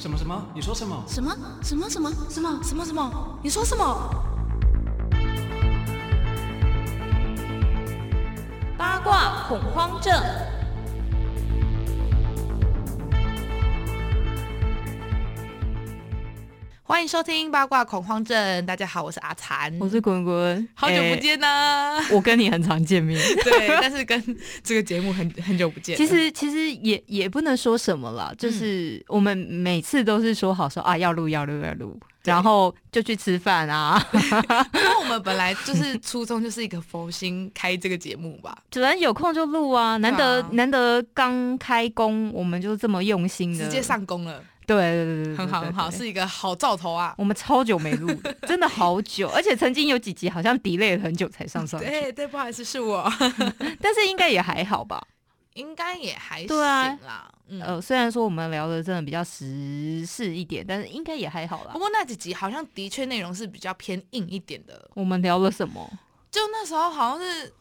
什么什么？你说什么？什么什么什么什么什么什么？你说什么？八卦恐慌症。欢迎收听八卦恐慌症。大家好，我是阿残，我是滚滚，好久不见呐、欸我跟你很常见面。对，但是跟这个节目很很久不见。其实其实也也不能说什么了，就是我们每次都是说好说啊要录要录要录，然后就去吃饭啊。因为我们本来就是初衷就是一个佛心开这个节目吧。主人有空就录啊，难得、难得刚开工，我们就这么用心的，直接上工了，对对对很好很好，。是一个好兆头啊。我们超久没录了，真的好久，而且曾经有几集好像 delay 了很久才上上去，对对，不好意思，是我，但是应该也还好吧。应该也还行啦。嗯，呃，虽然说我们聊的真的比较时事一点，但是应该也还好啦不。过那几集好像的确内容是比较偏硬一点的。我们聊了什么？就那时候好像是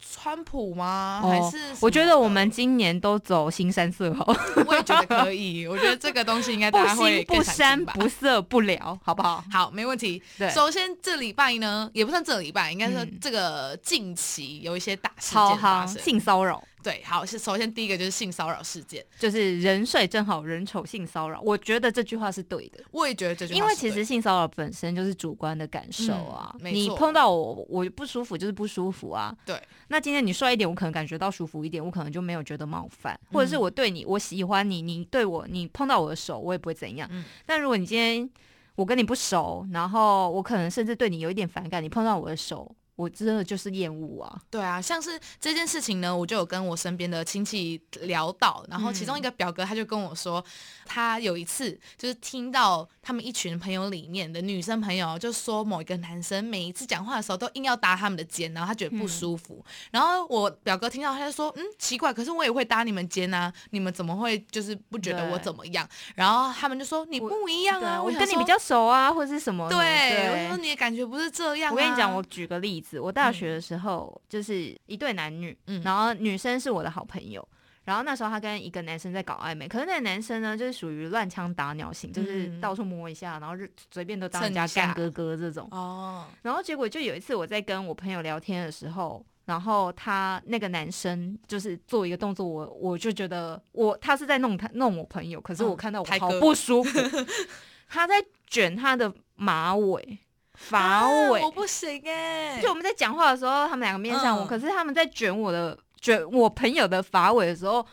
川普吗？哦还是我觉得我的们今年都走新三色好，我也觉得可以。我觉得这个东西应该不大家会新不更想删不色不聊，好不好？好，没问题。对，首先这礼拜呢，也不算这礼拜，应该说嗯这个近期有一些大事超件发夯生。性骚扰，对，好是首先第一个就是性骚扰事件，就是人帅真好人丑性骚扰。我觉得这句话是对的。我也觉得这句话因为其实性骚扰本身就是主观的感受啊，嗯你碰到我，我不舒服就是不舒服啊。对，那今天你帅一点，我可能感觉到舒服一点，我可能就没有觉得冒犯，或者是嗯我对你，我喜欢你，你对我，你碰到我的手，我也不会怎样。嗯但如果你今天我跟你不熟，然后我可能甚至对你有一点反感，你碰到我的手，我真的就是厌恶啊。对啊，像是这件事情呢，我就有跟我身边的亲戚聊到，然后其中一个表哥他就跟我说，他有一次就是听到他们一群朋友里面的女生朋友就说某一个男生每一次讲话的时候都硬要搭他们的肩，然后他觉得不舒服。然后我表哥听到他就说，嗯，奇怪，可是我也会搭你们肩啊，你们怎么会就是不觉得我怎么样？然后他们就说你不一样啊，对我跟你比较熟啊，或者是什么的？对，我说你的感觉不是这样、啊。我跟你讲，我举个例子，我大学的时候、就是一对男女，嗯。然后女生是我的好朋友，然后那时候她跟一个男生在搞暧昧，可是那个男生呢，就是属于乱枪打鸟型，就是嗯。到处摸一下，然后就随便都当人家干哥哥这种。哦，然后结果就有一次我在跟我朋友聊天的时候。然后他那个男生就是做一个动作，我我就觉得我他是在弄他弄我朋友，可是我嗯看到我好不舒服，他在卷他的马尾发尾，啊我不行哎、就我们在讲话的时候，他们两个面向我，嗯可是他们在卷我的卷我朋友的发尾的时候，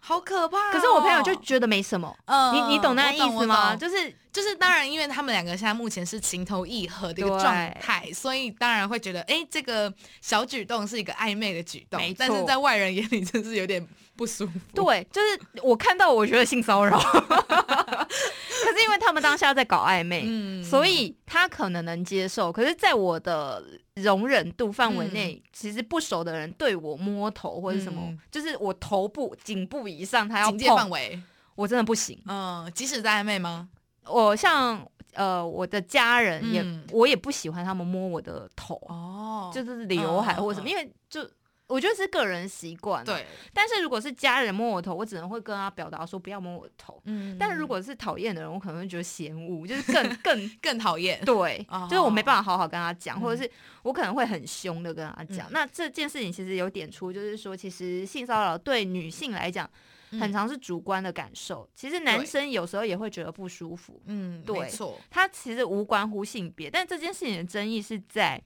好可怕哦、可是我朋友就觉得没什么。嗯，你你懂那个意思吗？就是就是当然，因为他们两个现在目前是情投意合的一个状态，所以当然会觉得，哎、这个小举动是一个暧昧的举动但是在外人眼里真是有点不舒服。对，就是我看到我觉得性骚扰，可是因为他们当下在搞暧昧，嗯所以他可能能接受。可是，在我的容忍度范围内，其实不熟的人对我摸头或者什么，嗯就是我头部颈部以上，他要警戒范，围，我真的不行。嗯，即使在暧昧吗？我像呃，我的家人也，嗯我也不喜欢他们摸我的头，哦就是刘海或者什么，因为就我觉得是个人习惯。，对，但是如果是家人摸我头，我只能会跟他表达说不要摸我头。嗯但是如果是讨厌的人，我可能会觉得嫌恶，就是更更 更讨厌，对哦，就是我没办法好好跟他讲，嗯或者是我可能会很凶的跟他讲。嗯那这件事情其实有点出，就是说，其实性骚扰对女性来讲，很嗯常是主观的感受。其实男生有时候也会觉得不舒服。嗯，对没错，他其实无关乎性别，但这件事情的争议是在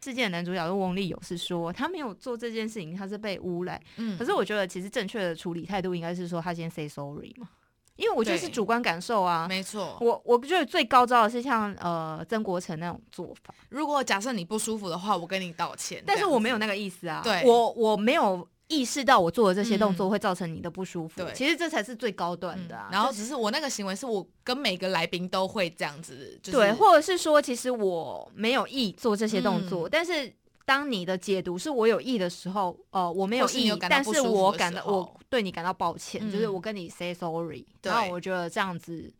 事件的男主角是翁立友，是说他没有做这件事情，他是被诬赖。嗯，可是我觉得其实正确的处理态度应该是说他先 say sorry 嘛，因为我觉得是主观感受啊。没错。我我觉得最高招的是像呃曾国成那种做法，如果假设你不舒服的话，我跟你道歉，但是我没有那个意思啊。对我我没有意识到我做的这些动作嗯会造成你的不舒服。对其实这才是最高端嗯的啊。然后只是我那个行为是我跟每个来宾都会这样子，就是、对，或者是说，其实我没有意做这些动嗯作，但是当你的解读是我有意的时候，呃，我没有意但是我感到我对你感到抱歉，嗯就是我跟你 say sorry，对然后我觉得这样子。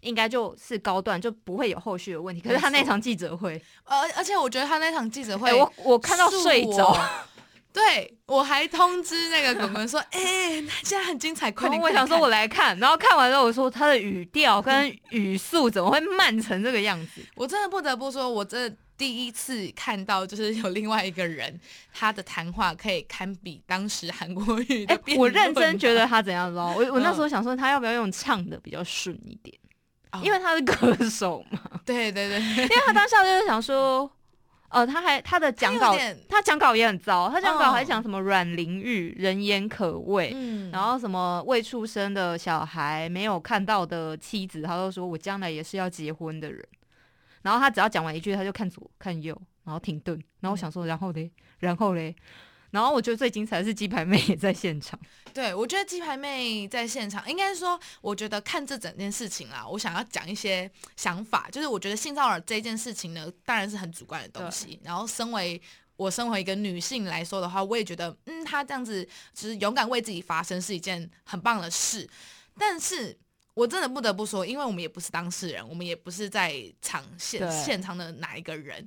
应该就是高段，就不会有后续的问题。可是他那场记者会，而而且我觉得他那场记者会，哎、我我看到睡着，，对我还通知那个滚滚说，哎、那现在很精彩，快点！我想说，我来看，然后看完之后，我说他的语调跟语速怎么会慢成这个样子？我真的不得不说，我真的第一次看到，就是有另外一个人，他的谈话可以堪比当时韩国语的哎、辩我认真觉得他怎样知道？我我那时候嗯想说，他要不要用唱的比较顺一点？哦因为他是歌手嘛。对对对，因为他当下就是想说，呃，他还他的讲稿他讲稿也很糟，他讲稿还哦讲什么阮玲玉人言可畏。嗯然后什么未出生的小孩没有看到的妻子，他都说我将来也是要结婚的人。然后他只要讲完一句，他就看左看右，然后停顿。然后我想说，然后嘞，然后嘞，然后我觉得最精彩的是鸡排妹也在现场。对，我觉得鸡排妹在现场，应该是说，我觉得看这整件事情啦，我想要讲一些想法，就是我觉得性骚扰这件事情呢，当然是很主观的东西。然后，身为我身为一个女性来说的话，我也觉得，嗯，她这样子就是勇敢为自己发声是一件很棒的事。但是我真的不得不说，因为我们也不是当事人，我们也不是在场现现场的哪一个人，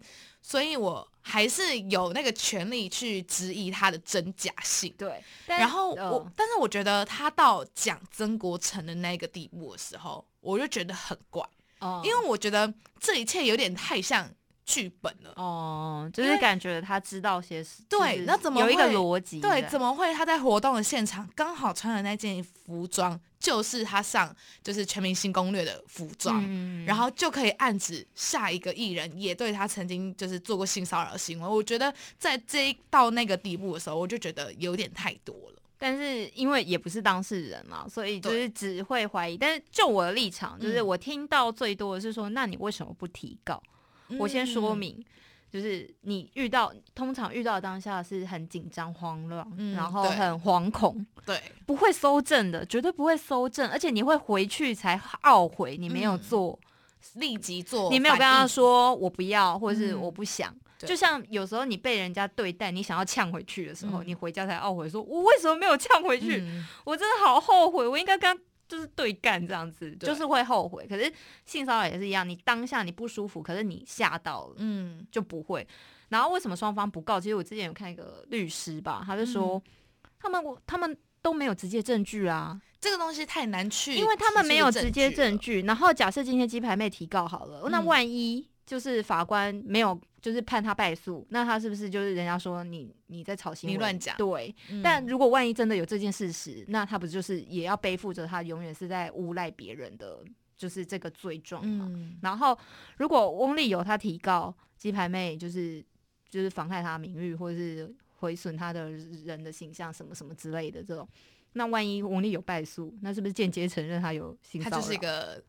所以我还是有那个权利去质疑它的真假性。对，然后呃我，但是我觉得他到讲曾国成的那个地步的时候，我就觉得很怪，哦因为我觉得这一切有点太像剧本了。哦，就是感觉他知道些事，对那怎么有一个会逻辑？对，怎么会他在活动的现场刚好穿的那件服装就是他上就是全明星攻略的服装？嗯然后就可以暗指下一个艺人也对他曾经就是做过性骚扰行为。我觉得在这一到那个地步的时候，我就觉得有点太多了。但是因为也不是当事人嘛，所以就是只会怀疑。但是就我的立场，就是嗯我听到最多的是说，那你为什么不提告？我先说嗯，明，就是你遇到通常遇到当下是很紧张、慌乱，嗯然后对。很惶恐，对，不会搜证的，绝对不会搜证，而且你会回去才懊悔你没有嗯。做，立即做，你没有跟他，说我不要，或者是嗯。我不想。对。就像有时候你被人家对待，你想要呛回去的时候，嗯。你回家才懊悔说，我为什么没有呛回去？嗯。我真的好后悔，我应该跟他就是对干这样子，就是会后悔。可是性骚扰也是一样，你当下你不舒服，可是你吓到了嗯就不会。然后为什么双方不告？其实我之前有看一个律师吧，他就说、嗯他们他们都没有直接证据啊，这个东西太难去，因为他们没有直接证据据。然后假设今天鸡排妹提告好了，那嗯万一就是法官没有就是判他败诉，那他是不是就是人家说你你在炒新闻你乱讲对，嗯但如果万一真的有这件事实，那他不就是也要背负着他永远是在诬赖别人的，就是这个罪状吗？嗯然后如果翁立友他提告鸡排妹，就是就是妨害他名誉，或者是毁损他的人的形象什么什么之类的这种，那万一翁立有败诉，那是不是间接承认他有性骚扰？他就是一个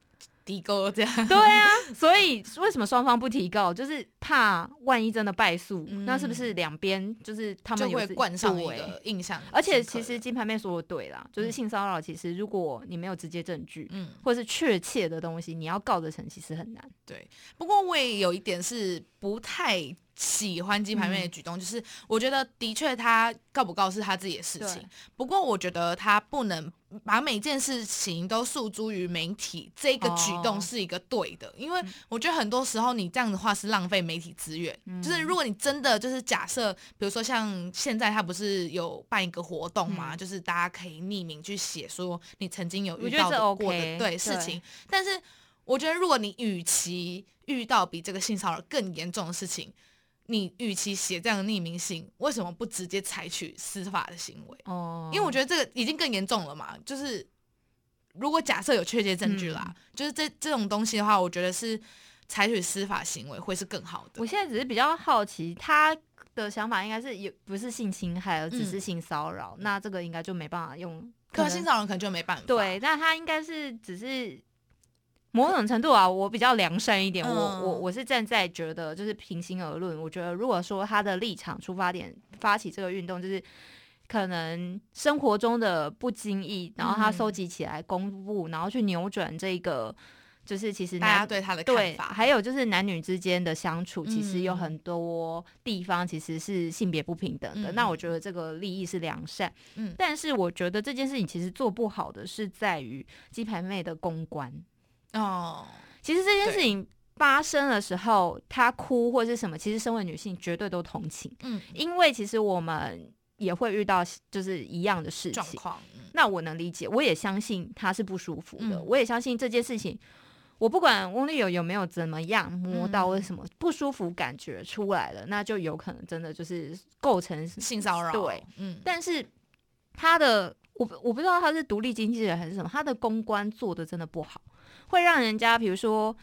低沟这样，对啊，所以为什么双方不提告？就是怕万一真的败诉，嗯那是不是两边就是他们就会有自冠上一对个印象。而且其实金牌妹说的对啦，就是嗯性骚扰，其实如果你没有直接证据，嗯，或是确切的东西，你要告得成其实很难。对。不过我也有一点是不太喜欢鸡排妹的举动，就是我觉得的确他告不告是他自己的事情，不过我觉得他不能把每件事情都诉诸于媒体，这个举动哦。是一个对的，因为我觉得很多时候你这样的话是浪费媒体资源。嗯。就是如果你真的就是假设，比如说像现在他不是有办一个活动嘛，嗯。就是大家可以匿名去写说你曾经有遇到的过 OK，的对事情，但是我觉得如果你与其遇到比这个性骚扰更严重的事情，你与其写这样的匿名信，为什么不直接采取司法的行为？哦因为我觉得这个已经更严重了嘛，就是如果假设有确切证据啦，嗯就是这这种东西的话，我觉得是采取司法行为会是更好的我。现在只是比较好奇，他的想法应该是有不是性侵害，而只嗯是性骚扰，那这个应该就没办法用。可能性骚扰可能就没办法。对，那他应该是只是某种程度啊，我比较良善一点，我嗯。我我是站在觉得就是平心而论，我觉得如果说他的立场出发点发起这个运动，就是可能生活中的不经意，然后他嗯收集起来公布，然后去扭转这个，就是其实大家对他的看，法，还有就是男女之间的相处，其实有嗯很多地方其实是性别不平等的。嗯。那我觉得这个利益是良善，嗯。但是我觉得这件事情其实做不好的是在于鸡排妹的公关。哦，其实这件事情发生的时候，她哭或是什么，其实身为女性绝对都同情，嗯因为其实我们也会遇到就是一样的事情。状，嗯。那我能理解，我也相信他是不舒服的，嗯。我也相信这件事情。我不管翁丽友有没有怎么样摸到嗯为什么不舒服感觉出来了，那就有可能真的就是构成性骚扰，对，嗯，但是他的我我不知道他是独立经纪人还是什么，他的公关做的真的不好，会让人家比如说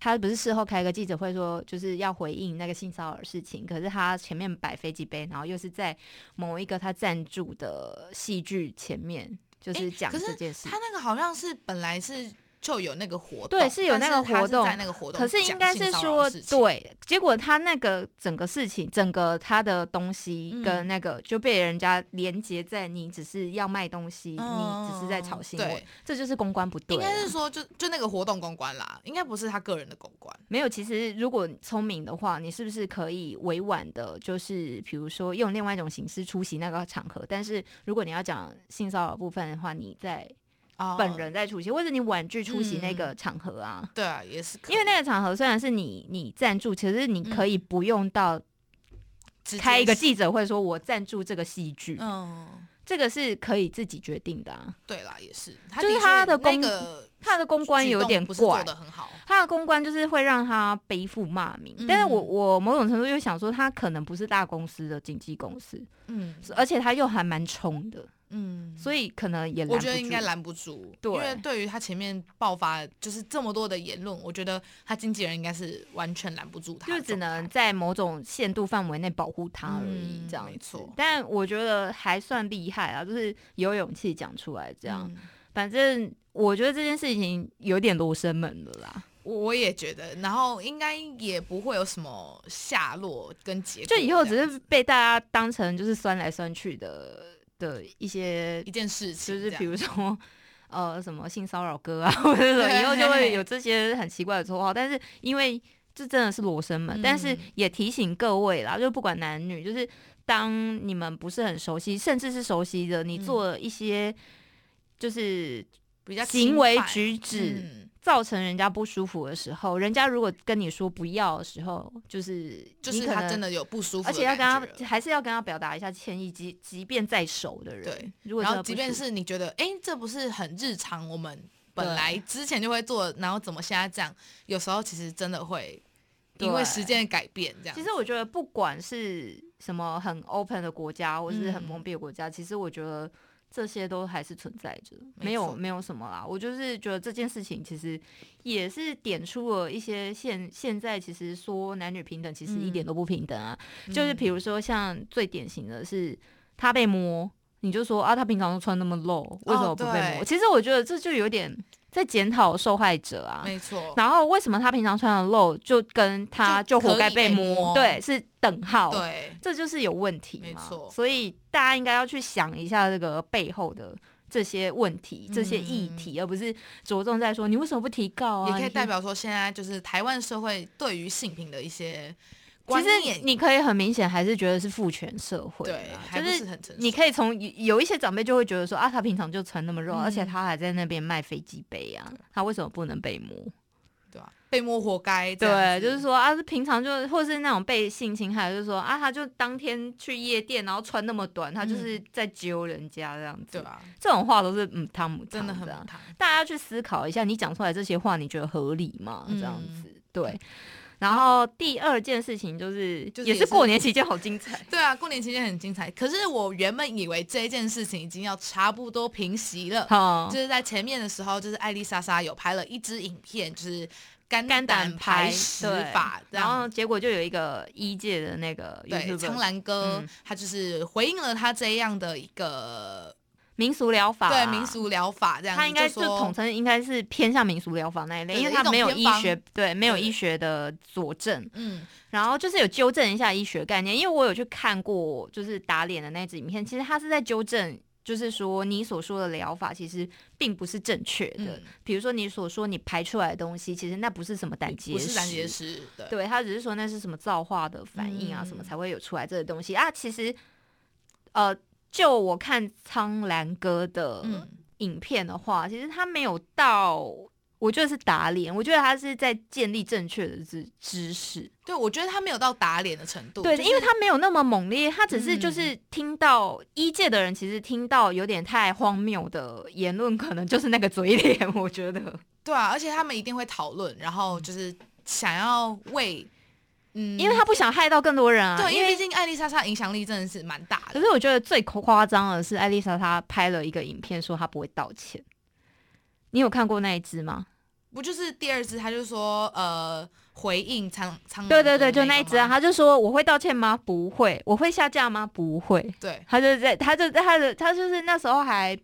他不是事后开个记者会说就是要回应那个性骚扰事情，可是他前面摆飞机杯，然后又是在某一个他赞助的戏剧前面就是讲这件事。他那个好像是本来是就有那个活动，对是有那个活动在那个活动可是应该是说对，结果他那个整个事情，整个他的东西嗯跟那个就被人家连接在你只是要卖东西，嗯你只是在炒新闻，这就是公关不对啊。应该是说就就那个活动公关啦，应该不是他个人的公关，没有，其实如果你聪明的话，你是不是可以委婉的，就是比如说用另外一种形式出席那个场合？但是如果你要讲性骚扰部分的话，你在哦本人在出席，或者你婉拒出席那个场合啊。对啊，也是可。以，因为那个场合虽然是你你赞助，其实你可以不用到开一个记者会说我赞助这个戏剧，嗯，这个是可以自己决定的啊。对啦，也是，就是他的公那个他的公关有点怪，的很好，他的公关就是会让他背负骂名，嗯。但是我我某种程度又想说，他可能不是大公司的经纪公司，嗯。而且他又还蛮冲的，嗯，所以可能也我觉得应该拦不住，对因为对。于他前面爆发就是这么多的言论，我觉得他经纪人应该是完全拦不住他就只能在某种限度范围内保护他而已，嗯这样子没错。但我觉得还算厉害啊，就是有勇气讲出来这样。嗯。反正我觉得这件事情有点罗生门了啦，我我也觉得，然后应该也不会有什么下落跟结果，就以后只是被大家当成就是酸来酸去的的一些一件事情，就是比如说呃什么性骚扰歌啊，或者什么，以后就会有这些很奇怪的绰号。但是因为这真的是罗生门，嗯。但是也提醒各位啦，就不管男女，就是当你们不是很熟悉，甚至是熟悉的，你嗯。做了一些就是比较行为举止。嗯造成人家不舒服的时候，人家如果跟你说不要的时候，就是就是他真的有不舒服而且要跟他还是要跟他表达一下歉意，即即便在熟的人，对，如果然后即便是你觉得，哎，这不是很日常，我们本来之前就会做，然后怎么现在这样？有时候其实真的会因为时间的改变，这样。其实我觉得不管是什么很 open 的国家，或是很嗯封闭的国家，其实我觉得这些都还是存在着，没有没有什么啦。我就是觉得这件事情其实也是点出了一些现现在其实说男女平等，其实一点嗯都不平等啊。就是嗯比如说像最典型的是他被摸，你就说啊，他平常都穿那么露，为什么不被摸？哦其实我觉得这就有点在检讨受害者啊。没错，然后为什么他平常穿的露就跟他就就活该被摸？摸对，是等号。，对，这就是有问题嘛。没错所以大家应该要去想一下这个背后的这些问题、这些议题，而不是着重在说你为什么不提告啊？也可以代。表说现在就是台湾社会对于性平的一些其实你，你可以很明显还是觉得是父权社会对啦，还就是很。你可以从有有一些长辈就会觉得说啊，他平常就穿那么肉，嗯而且他还在那边卖飞机杯啊，他为什么不能被摸？对吧？被摸活该，对，就是说啊，是平常就或是那种被性侵害，就是说啊，他就当天去夜店，然后穿那么短，他就是在揪人家这样子。对啊？这种话都是嗯，汤姆真的很汤。大家去思考一下，你讲出来这些话，你觉得合理吗？嗯这样子，对。然后第二件事情就是，也是就是也是过年期间好精彩。对啊，过年期间很精彩。可是我原本以为这件事情已经要差不多平息了，好就，是在前面的时候，就是艾丽莎莎有拍了一支影片，就是肝肝胆胆排排石法，然后。结果就有一个一届的那个对苍兰哥、嗯他就是回应了他这样的一个民俗疗法。啊，对民俗疗法这样子，他应该就统称应该是偏向民俗疗法那一类，因为他没有医学对没有医学的佐证，嗯。然后就是有纠正一下医学概念，因为我有去看过就是打脸的那支影片，其实他是在纠正。就是说，你所说的疗法其实并不是正确的。嗯。比如说，你所说你排出来的东西，其实那不是什么胆结石，不是胆结石，对。对他只是说那是什么造化的反应啊，嗯什么才会有出来这个东西。啊。其实，呃，就我看苍兰哥的嗯影片的话，其实他没有到我觉得是打脸，我觉得他是在建立正确的知知识。对，我觉得他没有到打脸的程度。对，就是因为他没有那么猛烈，他只是就嗯是听到一届的人，其实听到有点太荒谬的言论，可能就是那个嘴脸。我觉得，对啊，而且他们一定会讨论，然后就是想要为，嗯，因为他不想害到更多人啊。对，因因为毕竟艾丽莎莎影响力真的是蛮大的。可是我觉得最夸张的是，艾丽莎她拍了一个影片，说她不会道歉。你有看过那一只吗？不就是第二只，他就说呃回应苍苍对对对，就那那一只啊，吗他就说我会道歉吗？不会。我会下架吗？不会。对他就在，他就他的他就是那时候还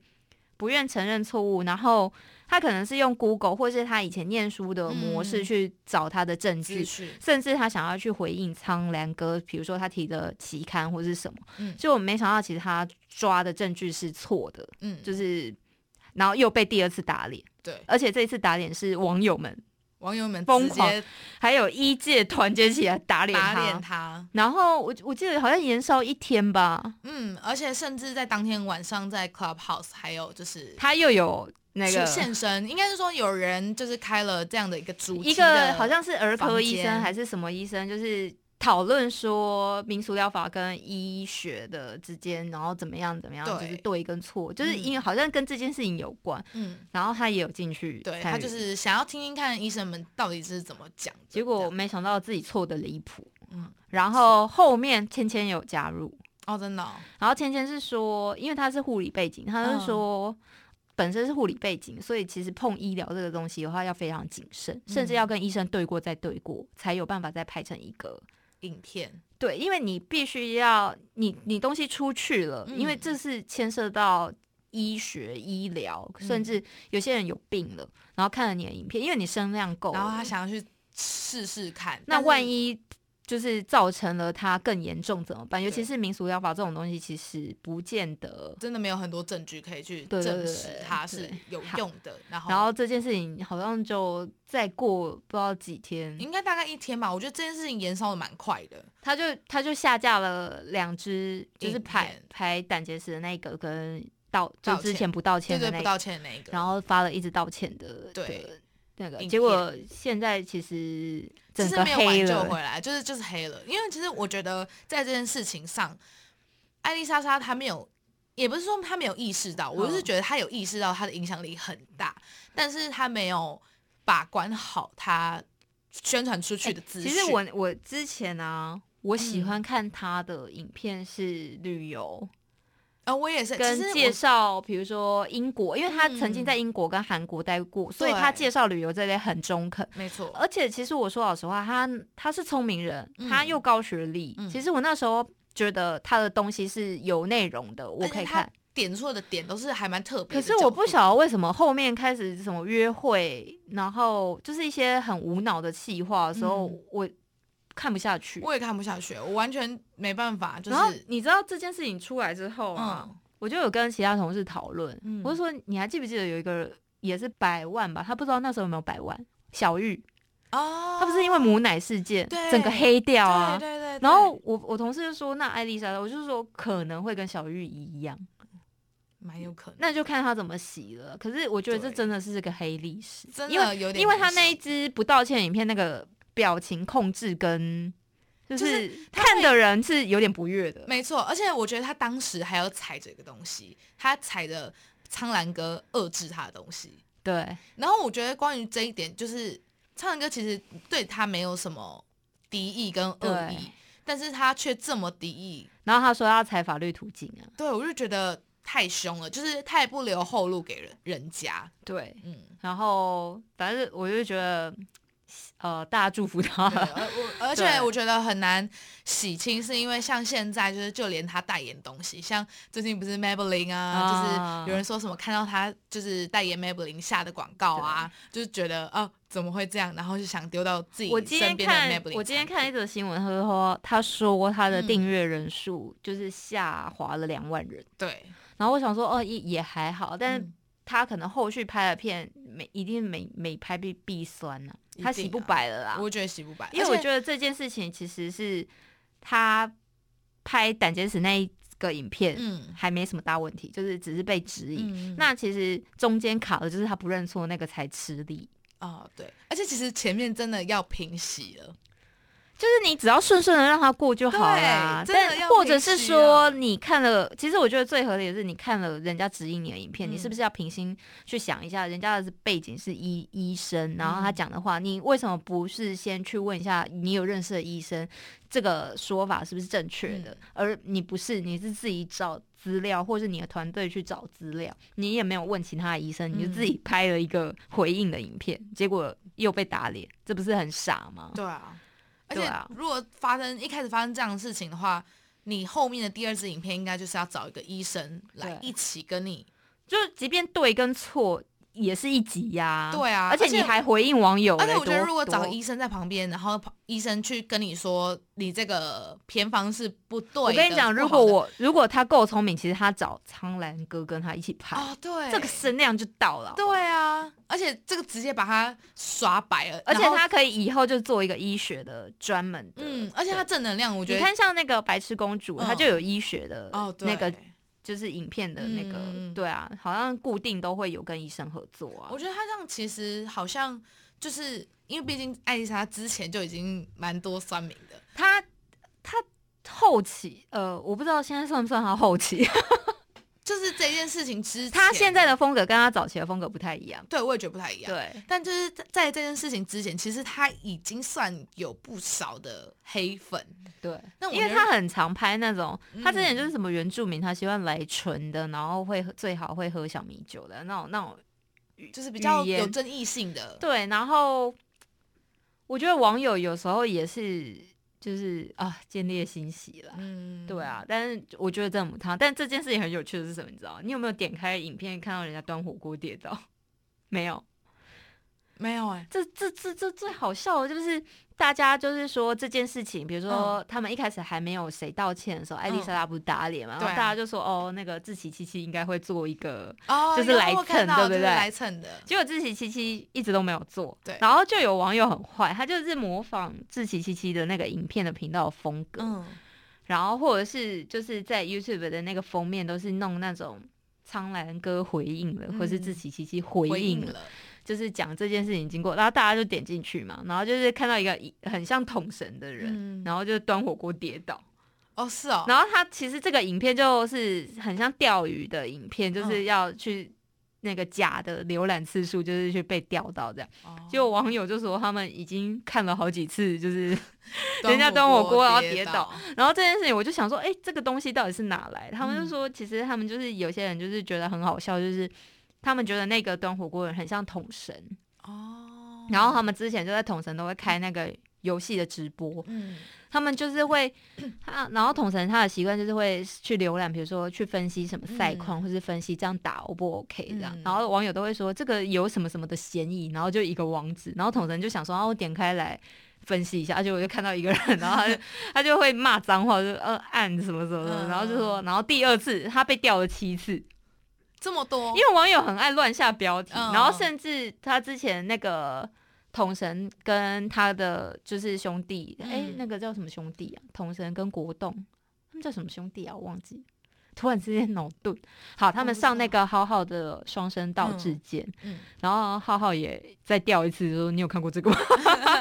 不愿承认错误，然后他可能是用 Google 或是他以前念书的模式嗯。去找他的证据，甚至他想要去回应苍兰哥，比如说他提的期刊或是什么，嗯。就我没想到其实他抓的证据是错的，嗯，就是然后又被第二次打脸，对。而且这一次打脸是网友们网友们疯狂还有一届团结起来打脸打。脸他，然后我我记得好像延烧一天吧，嗯，而且甚至在当天晚上在 Clubhouse 还有就是他又有那个出现身，应该是说有人就是开了这样的一个主题一个好像是儿科医生还是什么医生，就是讨论说民俗疗法跟医学的之间，然后怎么样怎么样，就是对跟错，就是嗯因为好像跟这件事情有关，嗯，然后他也有进去对他就是想要听听看医生们到底是怎么讲，结果没想到自己错的离谱，嗯。然后后面芊芊有加入，哦真的哦。然后芊芊是说，因为他是护理背景，他嗯。是说。本身是护理背景，所以其实碰医疗这个东西的话，要非常谨慎，甚至嗯。要跟医生对过再对过，才有办法再拍成一个影片，对，因为你必须要你你东西出去了，因为嗯。这是牵涉到医学医疗，甚嗯。至有些人有病了，然后看了你的影片，因为你声量够，然后他想要去试试看，那万一就是造成了它更严重怎么办？尤其是民俗疗法这种东西，其实不见得。真的没有很多证据可以去证实它是有用的，然后然后这件事情好像就再过不知道几天，应该大概一天吧，我觉得这件事情延烧的蛮快的，他就他就下架了两只，就是影排排胆结石的那个跟道就之前不道歉的那个不道歉的那个，然后发了一直道歉的对那个，结果现在其实整个其实没有挽黑了，救回来，就是就是黑了。因为其实我觉得在这件事情上，艾丽莎莎她没有，也不是说她没有意识到，我就是嗯觉得她有意识到她的影响力很大，但是她没有把关好她宣传出去的资讯。其实我我之前啊，我喜嗯欢看她的影片是旅游，呃，我也是跟介绍，比如说英国，因为他曾经嗯在英国跟韩国待过，所以他介绍旅游这类很中肯。没错，而且其实我说老实话，他他是聪明人，他嗯又高学历。嗯其实我那时候觉得他的东西是有内容的，我可以看。点错的点都是还蛮特别可。是我不晓得为什么后面开始什么约会，然后就是一些很无脑的气话的时候，嗯我看不下去。我也看不下去，我完全没办法，就然后是你知道这件事情出来之后啊，嗯。我就有跟其他同事讨论，嗯。我就说你还记不记得有一个也是百万吧？他不知道那时候有没有百万，小玉，哦，他不是因为母奶事件整个黑掉啊。对对对，然后我我同事就说，那艾丽莎，我就说可能会跟小玉一样，蛮有可能，那就看他怎么洗了。可是我觉得这真的是个黑历史，真因为的有点因为他那一支不道歉影片那个表情控制跟就就是看的人是有点不悦的。没错，而且我觉得他当时还要踩着一个东西，他踩着苍兰哥遏制他的东西。对，然后我觉得关于这一点，就是苍兰哥其实对他没有什么敌意跟恶意，但是他却这么敌意，然后他说要踩法律途径啊，对我就觉得太凶了，就是太不留后路给人人家。对，嗯，然后反正我就觉得，呃，大家祝福他，而我而 且我觉得很难洗清，是因为像现在就是就连他代言东西，像最近不是 Maybelline 啊，啊就是有人说什么看到他就是代言 Maybelline 下的广告啊，就是觉得哦怎么会这样，然后就想丢到自己我今天身边的看 Maybelline。我今天看一则新闻，他说他说他的嗯。订阅人数就是下滑了两万人，对，然后我想说哦也也还好，但是嗯。他可能后续拍的片没一定每每拍必必酸呐、一他洗不白了啦。我觉得洗不白，因为我觉得这件事情其实是他拍胆结石那一个影片嗯还没什么大问题，就是只是被质疑。嗯，那其实中间卡的就是他不认错那个才吃力。哦，对，而且其实前面真的要平息了，就是你只要顺顺的让他过就好了。但或者是说你看了，其实我觉得最合理的是你看了人家指引你的影片，嗯你是不是要平心去想一下，人家的背景是医医生，然后他嗯讲的话，你为什么不是先去问一下你有认识的医生，这个说法是不是正确的？嗯而你不是，你是自己找资料，或是你的团队去找资料，你也没有问其他的医生，你就自己嗯拍了一个回应的影片，结果又被打脸，这不是很傻吗？对啊，而且如果发生一开始发生这样的事情的话，你后面的第二支影片应该就是要找一个医生来一起跟你，就即便对跟错也是一集呀、对啊而且你还回应网友嘞，而且我觉得如果找医生在旁边，然后医生去跟你说你这个偏方是不对的，我跟你讲，如果我如果他够聪明，其实他找苍兰哥跟他一起拍，哦对。这个声量就到了。对啊，而且这个直接把他刷白了，而且他可以以后就做一个医学的专门的，嗯，而且他正能量，我觉得你看像那个白痴公主，嗯。她就有医学的那个就是影片的那个，对啊，好像固定都会有跟医生合作啊我。觉得他这样其实好像就是因为毕竟艾丽莎之前就已经蛮多酸民的，他他后期，呃，我不知道现在算不算他后期，就是这件事情之前，他现在的风格跟他早期的风格不太一样。对我也觉得不太一样。对，但就是在在这件事情之前，其实他已经算有不少的黑粉。对，那我因为他很常拍那种，他之前嗯就是什么原住民，他喜欢来纯的，然后会最好会喝小米酒的那种那种。就是比较有争议性的，对，然后我觉得网友有时候也是就是啊建立欣喜了。嗯，对，啊，但是我觉得这母汤，但这件事情很有趣的是什么？你知道吗？你有没有点开影片看到人家端火锅跌倒？没有，没有哎、这这这这最好笑的就是大家就是说这件事情，比如嗯。说他们一开始还没有谁道歉的时候，艾丽莎拉不是打脸嘛，然后大家就说哦，那个志奇七七应该会做一个，哦，就是来蹭对不对来蹭的，结果志奇七七一直都没有做，对。然后就有网友很坏，他就是模仿志奇七七的那个影片的频道的风格，嗯，然后或者是就是在 YouTube 的那个封面都是弄那种苍兰哥回应了，或是嗯。志奇七七回回应了。应了，就是讲这件事情经过，然后大家就点进去嘛，然后就是看到一个很像桶神的人，嗯，然后就端火锅跌倒，哦是哦，然后他其实这个影片就是很像钓鱼的影片，就是嗯。要去那个假的浏览次数，就是去被钓到这样。哦。结果网友就说他们已经看了好几次，就是人家端火锅然后跌跌倒，然后这件事情我就想说，哎、这个东西到底是哪来？他们就嗯。说，其实他们就是有些人就是觉得很好笑，就是他们觉得那个端火锅人很像桶神。哦，然后他们之前就在统神都会开那个游戏的直播，嗯。他们就是会 他，然后统神他的习惯就是会去浏览，比如说去分析什么赛况，嗯。或是分析这样打 O 不 OK 这样，嗯。然后网友都会说这个有什么什么的嫌疑，然后就一个网址，然后统神就想说，啊，我点开来。分析一下，而且我就看到一个人，然后他就 他就会骂脏话，就呃按什么什么的，嗯。然后就说，然后第二次他被调了七次，这么多，因为网友很爱乱下标题，嗯然后甚至他之前那个统神跟他的就是兄弟，哎、嗯那个叫什么兄弟啊？统神跟国栋，他们叫什么兄弟啊？我忘记。突然之间脑顿，好，他们上那个浩浩的双声道之间，嗯然后浩浩也再掉一次，说你有看过这个吗？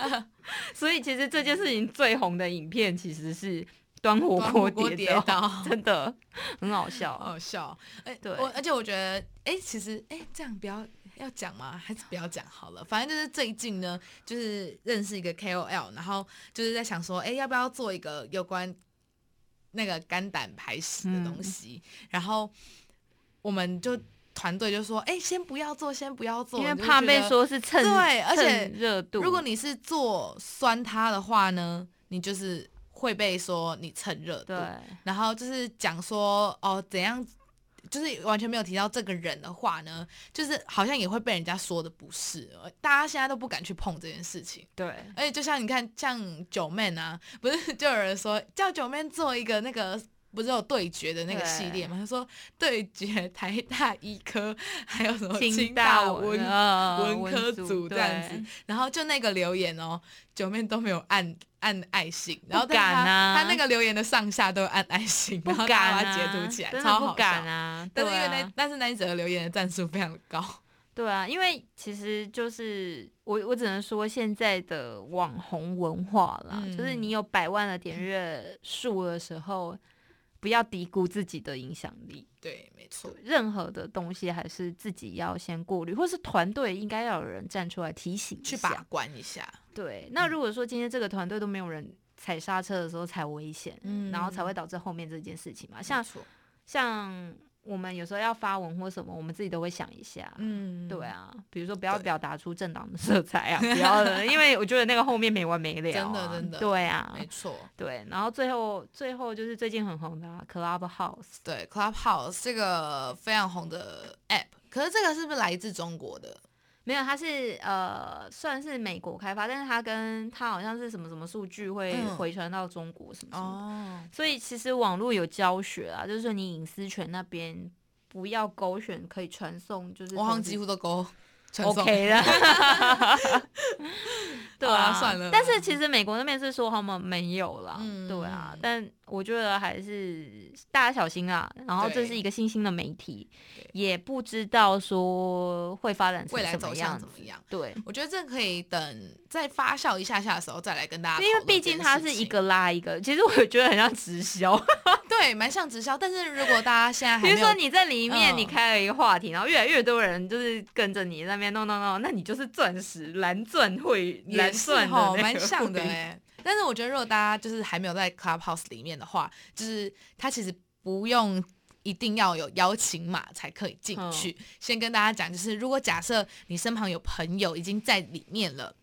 所以其实这件事情最红的影片其实是端火锅跌倒，真的很好笑。好笑。哎、对我而且我觉得，哎、其实，哎、这样不要要讲吗？还是不要讲好了。反正就是最近呢，就是认识一个 KOL，然后就是在想说，哎、要不要做一个有关那个肝胆排石的东西？然后我们就团队就说，哎、先不要做，先不要做，因为怕被。说是蹭对而且热度。如果你是做酸它的话呢，你就是会被说你蹭热度。对然后就是讲说哦怎样，就是完全没有提到这个人的话呢，就是好像也会被人家说的不是，呃大家现在都不敢去碰这件事情。对而且就像你看，像九妹啊，不是就有人说叫九妹做一个那个。不是有对决的那个系列吗？他说对决台大医科，还有什么清大文文文科组这样子，然后就那个留言哦，九面都没有按按爱心，然后不敢啊。他那个留言的上下都有按爱心，不然后大敢啊，截图起来，真超好敢笑。啊！但是因为那但是那一则留言的赞数非常的高，对啊，因为其实就是我，我只能说现在的网红文化啦，嗯就是你有百万的点阅数的时候，不要低估自己的影响力。对，没错，，任何的东西还是自己要先过滤，或是团队应该要有人站出来提醒去把。关一下。对，那如果说今天这个团队都没有人踩刹车的时候才危险，嗯然后才会导致后面这件事情嘛。像像我们有时候要发文或什么，我们自己都会想一下。嗯，对，啊，比如说不要表达出政党的色彩啊，不要的，因为我觉得那个后面没完没了、啊，真的真的对啊，没错。对，然后最后最后就是最近很红的、啊、Clubhouse，对，Clubhouse 这个非常红的 App，可是这个是不是来自中国的？没有，它是呃算是美国开发，但是它跟它好像是什么什么数据会嗯。回传到中国什么什么的哦，所以其实网络有教学啊，就是说你隐私权那边不要勾选可以传送，就是我好像几乎都勾 OK 了。对好啊，啦算了但是其实美国那边是说他们没有啦，嗯对啊。但我觉得还是大家小心啊。然后这是一个新兴的媒体，也不知道说会发展成未来走向怎么样？对，我觉得这可以等再发酵一下下的时候再来跟大家因。为毕竟它是一个拉一个，其实我觉得很像直销。对，蛮像直销。但是如果大家现在还比如说你在里面，嗯你开了一个话题，然后越来越多人就是跟着你那边弄弄弄，那你就是钻石蓝钻会蓝钻的吼，那蛮像的会哎。但是我觉得，如果大家就是还没有在 Clubhouse 里面的话，就是他其实不用一定要有邀请码才可以进嗯去。先跟大家讲，就是如果假设你身旁有朋友已经在里面了。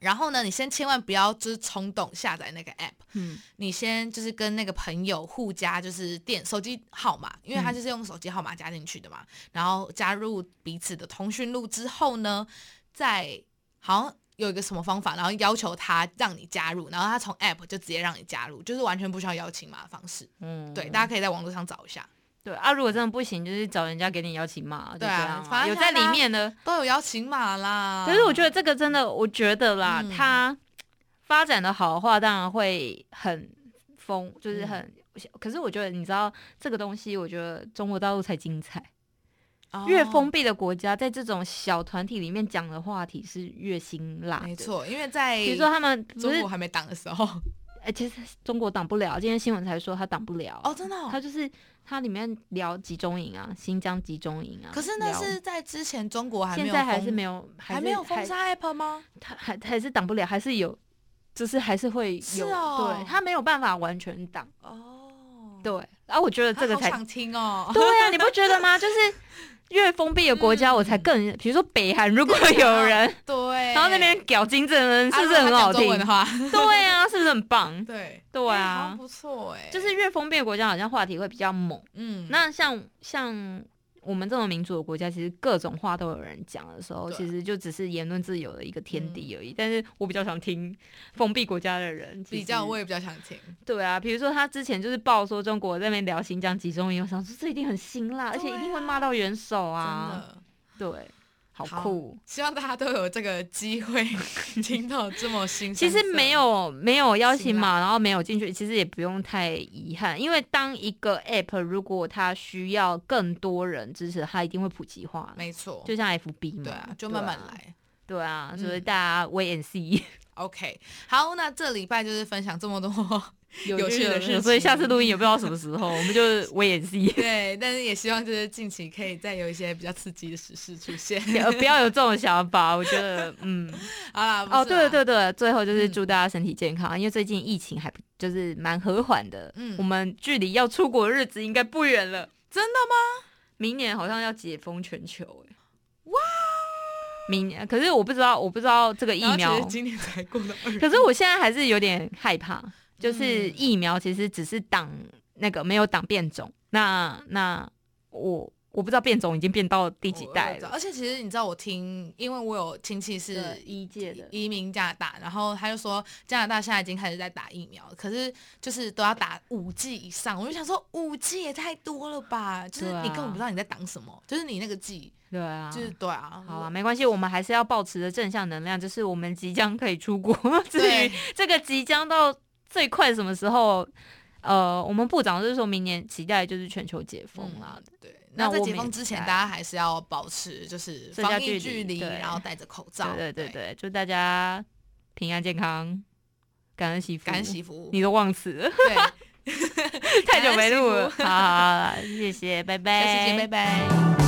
然后呢，你先千万不要就是冲动下载那个 app，嗯。你先就是跟那个朋友互加就是电手机号码，因为他嗯。就是用手机号码加进去的嘛。然后加入彼此的通讯录之后呢，再好像有一个什么方法，然后要求他让你加入，然后他从 app 就直接让你加入，就是完全不需要邀请码的方式。嗯，对，大家可以在网络上找一下，对啊，如果真的不行，就是找人家给你邀请码，就对啊有在里面的。都有邀请码啦。可是我觉得这个真的，我觉得啦，嗯它发展的好的话，当然会很疯，就是嗯很。可是我觉得，你知道这个东西，我觉得中国大陆才精彩。哦越封闭的国家，在这种小团体里面讲的话题是越辛辣。没，错，因为在比如说他们中国，还没挡的时候，哎、其实中国挡不了。今天新闻才说他挡不了。哦，真的哦、他就是他里面聊集中营啊，新疆集中营啊。可是那是在之前中国还没有现在还封是没有，是还没有封杀 app 吗？他还还是挡不了，还是有，就是还是会是有，哦对他没有办法完全挡。哦，对，然后我觉得这个才好想听哦。对啊，你不觉得吗？就是越封闭的国家，嗯。我才更，比如说北韩，如果有人，对，然后那边搞金正恩，是不是很好听？对啊，是不是很棒？对。对啊，不错哎，就是越封闭的国家，好像话题会比较猛。嗯，那像像我们这种民主的国家，其实各种话都有人讲的时候，其实就只是言论自由的一个天地而已。但是我比较想听 封闭国家的人比较我也比较想听，对啊，比如说他之前就是报说中国在那边聊新疆集中营，我想说这一定很辛辣，而且一定会骂到元首啊。的。对，好好酷。希望大家都有这个机会 听到这么新。其实没，有没有邀请辛码，然后没有进去，其实也不用太遗憾，因为当一个 app 如果它需要更多人支持，它一定会普及化，没错，就像 FB 嘛，对啊，就慢慢对啊。来。对啊，所以嗯大家 wait and see，OK，好，那这礼拜就是分享这么多，有趣的事情所以下次录音也不知道什么时候，我们就 wait and see，对，但是也希望就是近期可以再有一些比较刺激的时事出现。呃不要有这种想法，我觉得 嗯。好啦，哦，对对对，最后就是嗯祝大家身体健康，因为最近疫情还不就是蛮和缓的，嗯我们距离要出国的日子应该不远了。真的吗？明年好像要解封全球，哎，哇！明年，可是我不知道，我不知道这个疫苗，今年才过了二，可是我现在还是有点害怕，就是嗯。疫苗其实只是挡那个没有挡变种，那那我我不知道变种已经变到第几代了，而且其实你知道，我听，因为我有亲戚是对一届的。移民加拿大，然后他就说加拿大现在已经开始在打疫苗，可是就是都要打五剂以上，我就想说五剂也太多了吧，就是你根本不知道你在挡什么，就是你那个剂，对啊，就是对啊，好啊，没关系，我们还是要保持着正向能量，就是我们即将可以出国。至于对。这个即将到最快什么时候，呃，我们部长就是说明年期待就是全球解封啦。嗯对，那在解封之前，大家还是要保持就是防疫距距离，对。然后戴着口罩。对对对对，祝大家平安健康，感恩惜福，感恩惜福。你都忘词了，对，太久没录了，好好好，谢谢，拜拜，下次见，拜拜。